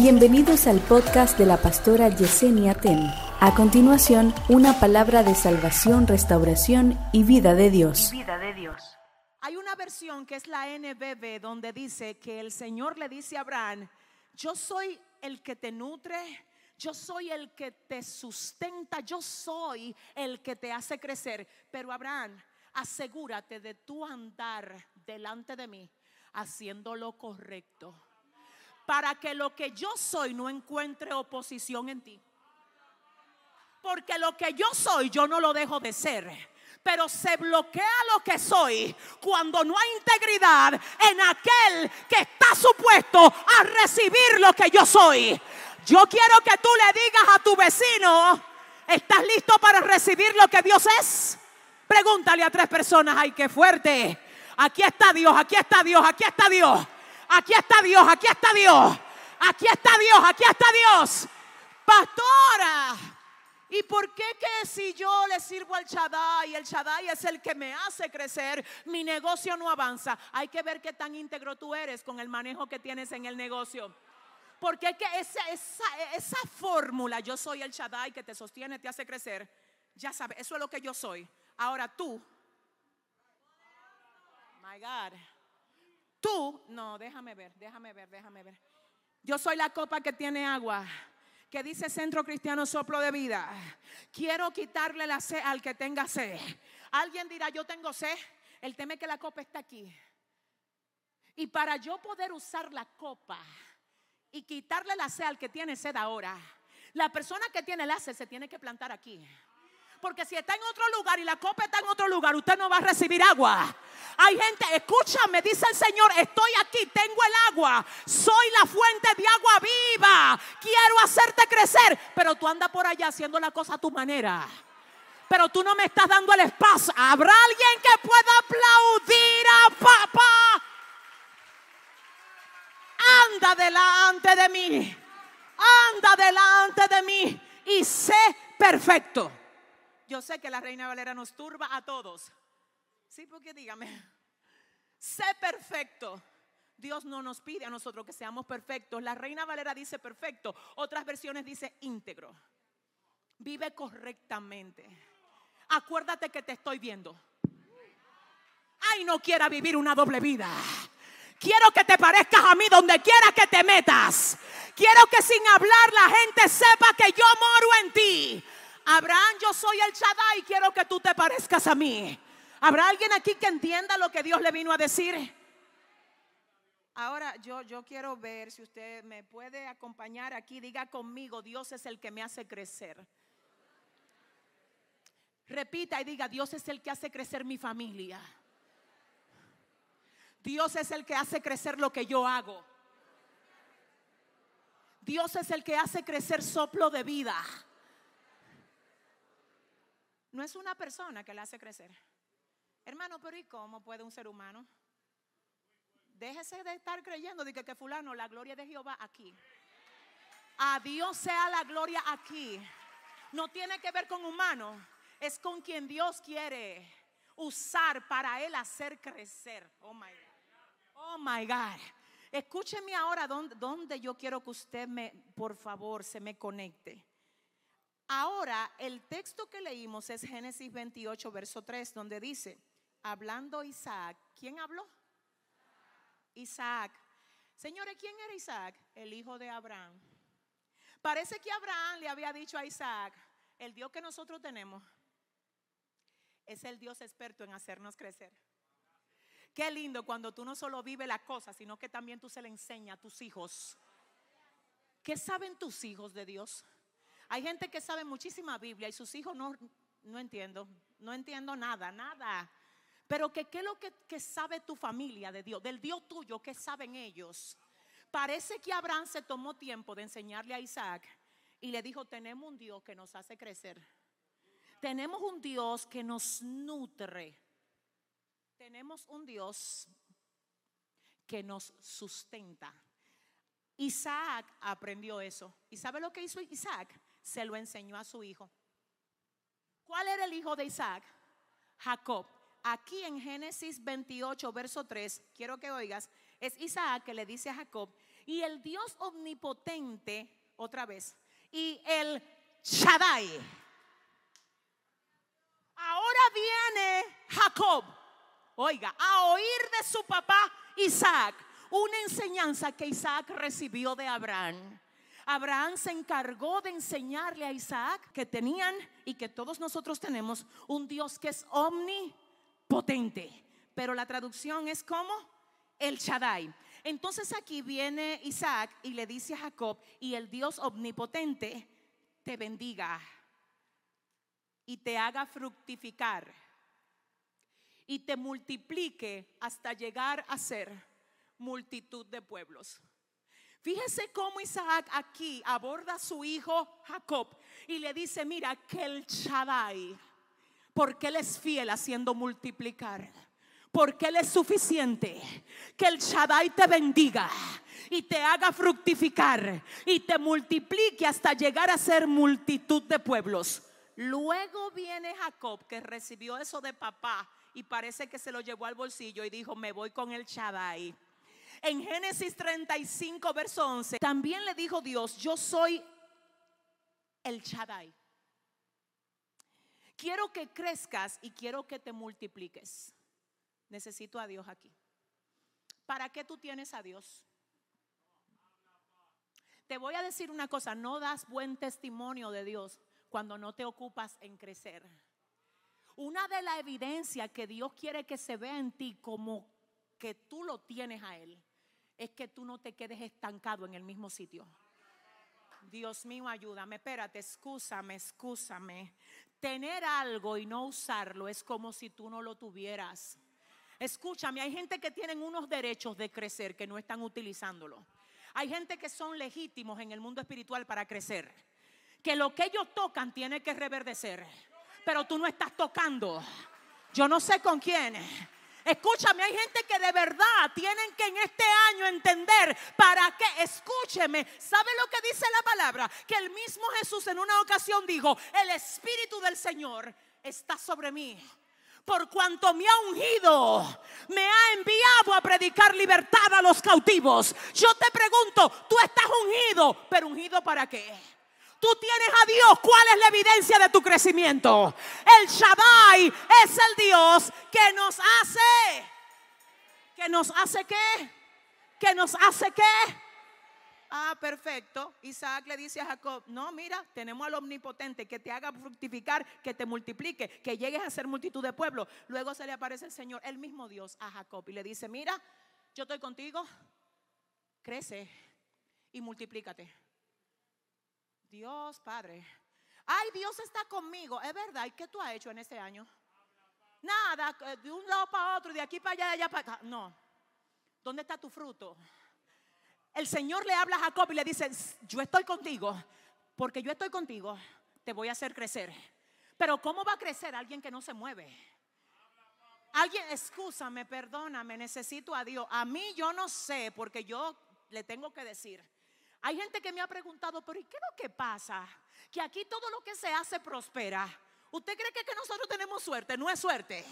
Bienvenidos al podcast de la pastora Yesenia Ten. A continuación, una palabra de salvación, restauración y vida de Dios. vida de Dios. Hay una versión que es la NBB donde dice que el Señor le dice a Abraham, yo soy el que te nutre, yo soy el que te sustenta, yo soy el que te hace crecer. Pero Abraham, asegúrate de tu andar delante de mí haciendo lo correcto para que lo que yo soy no encuentre oposición en ti. Porque lo que yo soy yo no lo dejo de ser. Pero se bloquea lo que soy cuando no hay integridad en aquel que está supuesto a recibir lo que yo soy. Yo quiero que tú le digas a tu vecino, ¿estás listo para recibir lo que Dios es? Pregúntale a tres personas, ay, qué fuerte. Aquí está Dios, aquí está Dios, aquí está Dios. Aquí está Dios, aquí está Dios. Aquí está Dios, aquí está Dios. Pastora. ¿Y por qué que si yo le sirvo al Shaddai el Shaddai es el que me hace crecer, mi negocio no avanza? Hay que ver qué tan íntegro tú eres con el manejo que tienes en el negocio. Porque que esa, esa, esa fórmula, yo soy el Shaddai que te sostiene, te hace crecer, ya sabes, eso es lo que yo soy. Ahora tú, my God, tú, no, déjame ver, déjame ver, déjame ver. Yo soy la copa que tiene agua, que dice Centro Cristiano Soplo de Vida. Quiero quitarle la sed al que tenga sed. Alguien dirá, yo tengo sed. El tema es que la copa está aquí. Y para yo poder usar la copa y quitarle la sed al que tiene sed ahora, la persona que tiene la sed se tiene que plantar aquí. Porque si está en otro lugar y la copa está en otro lugar, usted no va a recibir agua. Hay gente, escúchame, dice el Señor, estoy aquí, tengo el agua, soy la fuente de agua viva, quiero hacerte crecer, pero tú andas por allá haciendo la cosa a tu manera. Pero tú no me estás dando el espacio. ¿Habrá alguien que pueda aplaudir a papá? Anda delante de mí, anda delante de mí y sé perfecto. Yo sé que la Reina Valera nos turba a todos. Sí, porque dígame, sé perfecto. Dios no nos pide a nosotros que seamos perfectos. La Reina Valera dice perfecto. Otras versiones dice íntegro. Vive correctamente. Acuérdate que te estoy viendo. Ay, no quiera vivir una doble vida. Quiero que te parezcas a mí donde quiera que te metas. Quiero que sin hablar la gente sepa que yo moro en ti. Abraham, yo soy el Shaddai quiero que tú te parezcas a mí. ¿Habrá alguien aquí que entienda lo que Dios le vino a decir? Ahora yo, yo quiero ver si usted me puede acompañar aquí. Diga conmigo, Dios es el que me hace crecer. Repita y diga, Dios es el que hace crecer mi familia. Dios es el que hace crecer lo que yo hago. Dios es el que hace crecer soplo de vida. No es una persona que le hace crecer. Hermano, pero ¿y cómo puede un ser humano? Déjese de estar creyendo de que, que fulano, la gloria de Jehová aquí. A Dios sea la gloria aquí. No tiene que ver con humano, es con quien Dios quiere usar para él hacer crecer. Oh my God. Oh my God. Escúcheme ahora donde, donde yo quiero que usted me, por favor, se me conecte. Ahora, el texto que leímos es Génesis 28, verso 3, donde dice, hablando Isaac, ¿quién habló? Isaac. Señores, ¿quién era Isaac? El hijo de Abraham. Parece que Abraham le había dicho a Isaac, el Dios que nosotros tenemos es el Dios experto en hacernos crecer. Qué lindo cuando tú no solo vives la cosa, sino que también tú se le enseñas a tus hijos. ¿Qué saben tus hijos de Dios? Hay gente que sabe muchísima Biblia y sus hijos no, no entiendo, no entiendo nada, nada. Pero que qué es lo que, que sabe tu familia de Dios, del Dios tuyo, ¿qué saben ellos? Parece que Abraham se tomó tiempo de enseñarle a Isaac y le dijo, tenemos un Dios que nos hace crecer. Tenemos un Dios que nos nutre. Tenemos un Dios que nos sustenta. Isaac aprendió eso. ¿Y sabe lo que hizo Isaac? Se lo enseñó a su hijo. ¿Cuál era el hijo de Isaac? Jacob. Aquí en Génesis 28, verso 3, quiero que oigas, Es Isaac que le dice a Jacob, y el Dios omnipotente, otra vez, y el Shaddai. Ahora viene Jacob, oiga, a oír de su papá Isaac una enseñanza que Isaac recibió de Abraham. Abraham se encargó de enseñarle a Isaac que tenían y que todos nosotros tenemos un Dios que es omnipotente. Pero la traducción es como el Shaddai. Entonces aquí viene Isaac y le dice a Jacob, y el Dios omnipotente te bendiga y te haga fructificar y te multiplique hasta llegar a ser multitud de pueblos. Fíjese cómo Isaac aquí aborda a su hijo Jacob y le dice, mira, que el Shaddai, porque él es fiel haciendo multiplicar. Porque Él es suficiente. Que el Shaddai te bendiga y te haga fructificar y te multiplique hasta llegar a ser multitud de pueblos. Luego viene Jacob que recibió eso de papá y parece que se lo llevó al bolsillo y dijo, me voy con el Shaddai. En Génesis 35, verso 11, también le dijo Dios, yo soy el Shaddai. Quiero que crezcas y quiero que te multipliques. Necesito a Dios aquí. ¿Para qué tú tienes a Dios? Te voy a decir una cosa, no das buen testimonio de Dios cuando no te ocupas en crecer. Una de las evidencias que Dios quiere que se vea en ti como que tú lo tienes a Él es que tú no te quedes estancado en el mismo sitio. Dios mío, ayúdame, espérate, excúsame, excúsame. Tener algo y no usarlo es como si tú no lo tuvieras. Escúchame, hay gente que tienen unos derechos de crecer que no están utilizándolo. Hay gente que son legítimos en el mundo espiritual para crecer. Que lo que ellos tocan tiene que reverdecer. Pero tú no estás tocando. Yo no sé con quién. Escúchame, hay gente que de verdad tienen que en este año entender para qué. Escúcheme, ¿sabe lo que dice la palabra? Que el mismo Jesús en una ocasión dijo, el Espíritu del Señor está sobre mí. Por cuanto me ha ungido, me ha enviado a predicar libertad a los cautivos. Yo te pregunto, tú estás ungido, pero ungido para qué? Tú tienes a Dios. ¿Cuál es la evidencia de tu crecimiento? El Shaddai es el Dios que nos hace. ¿Que nos hace qué? ¿Que nos hace qué? Ah, perfecto. Isaac le dice a Jacob, no, mira, tenemos al omnipotente que te haga fructificar, que te multiplique, que llegues a ser multitud de pueblos. Luego se le aparece el Señor, el mismo Dios, a Jacob y le dice, mira, yo estoy contigo, crece y multiplícate. Dios Padre. Ay, Dios está conmigo. Es verdad. ¿Y qué tú has hecho en este año? Nada, eh, de un lado para otro, de aquí para allá, de allá para acá. No. ¿Dónde está tu fruto? El Señor le habla a Jacob y le dice, yo estoy contigo, porque yo estoy contigo, te voy a hacer crecer. Pero ¿cómo va a crecer alguien que no se mueve? Alguien, excúsame, perdóname, necesito a Dios. A mí yo no sé, porque yo le tengo que decir. Hay gente que me ha preguntado, pero ¿y qué es lo que pasa? Que aquí todo lo que se hace prospera. ¿Usted cree que, nosotros tenemos suerte? No es suerte.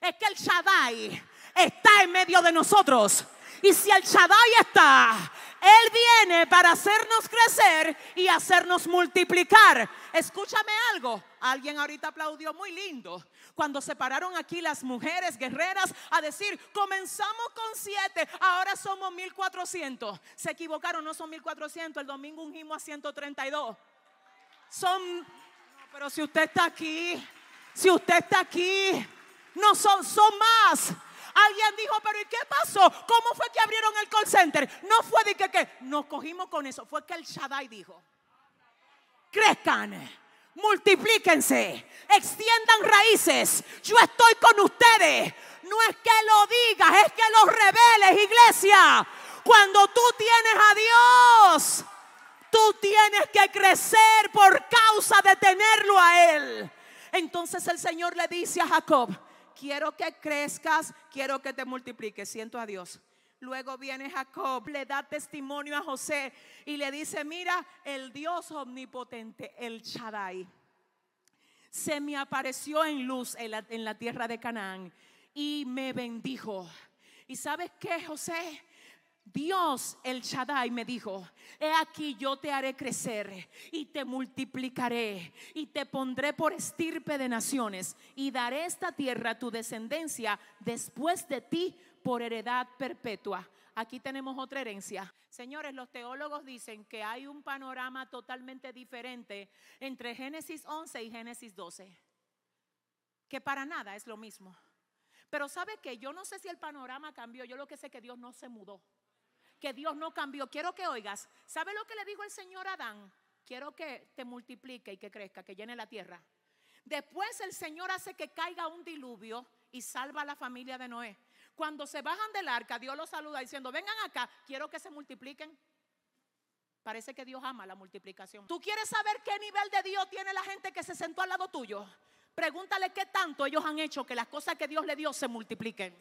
Es que el Shaddai está en medio de nosotros. Y si el Shaddai está, Él viene para hacernos crecer y hacernos multiplicar. Escúchame algo. Alguien ahorita aplaudió muy lindo cuando se pararon aquí las mujeres guerreras a decir, comenzamos con siete, ahora somos 1400. Se equivocaron, no son 1400, el domingo ungimos a 132. Son, pero si usted está aquí, si usted está aquí, no son, son más. Alguien dijo, pero ¿y qué pasó? ¿Cómo fue que abrieron el call center? No fue de que, que nos cogimos con eso, fue que el Shaddai dijo, crezcan multiplíquense, extiendan raíces. Yo estoy con ustedes. No es que lo digas, es que lo reveles, iglesia. Cuando tú tienes a Dios, tú tienes que crecer por causa de tenerlo a Él. Entonces el Señor le dice a Jacob, quiero que crezcas, quiero que te multipliques. Siento a Dios. Luego viene Jacob, le da testimonio a José y le dice, mira, el Dios omnipotente, el Shaddai, se me apareció en luz en la, tierra de Canaán y me bendijo. ¿Y sabes qué, José? Dios el Shaddai me dijo, he aquí yo te haré crecer y te multiplicaré y te pondré por estirpe de naciones y daré esta tierra a tu descendencia después de ti por heredad perpetua. Aquí tenemos otra herencia. Señores, los teólogos dicen que hay un panorama totalmente diferente entre Génesis 11 y Génesis 12, que para nada es lo mismo. Pero sabe que yo no sé si el panorama cambió, yo lo que sé que Dios no se mudó que Dios no cambió. Quiero que oigas, ¿sabe lo que le dijo el Señor a Adán? Quiero que te multiplique y que crezca, que llene la tierra. Después el Señor hace que caiga un diluvio y salva a la familia de Noé. Cuando se bajan del arca, Dios los saluda diciendo, vengan acá, quiero que se multipliquen. Parece que Dios ama la multiplicación. ¿Tú quieres saber qué nivel de Dios tiene la gente que se sentó al lado tuyo? Pregúntale qué tanto ellos han hecho que las cosas que Dios le dio se multipliquen.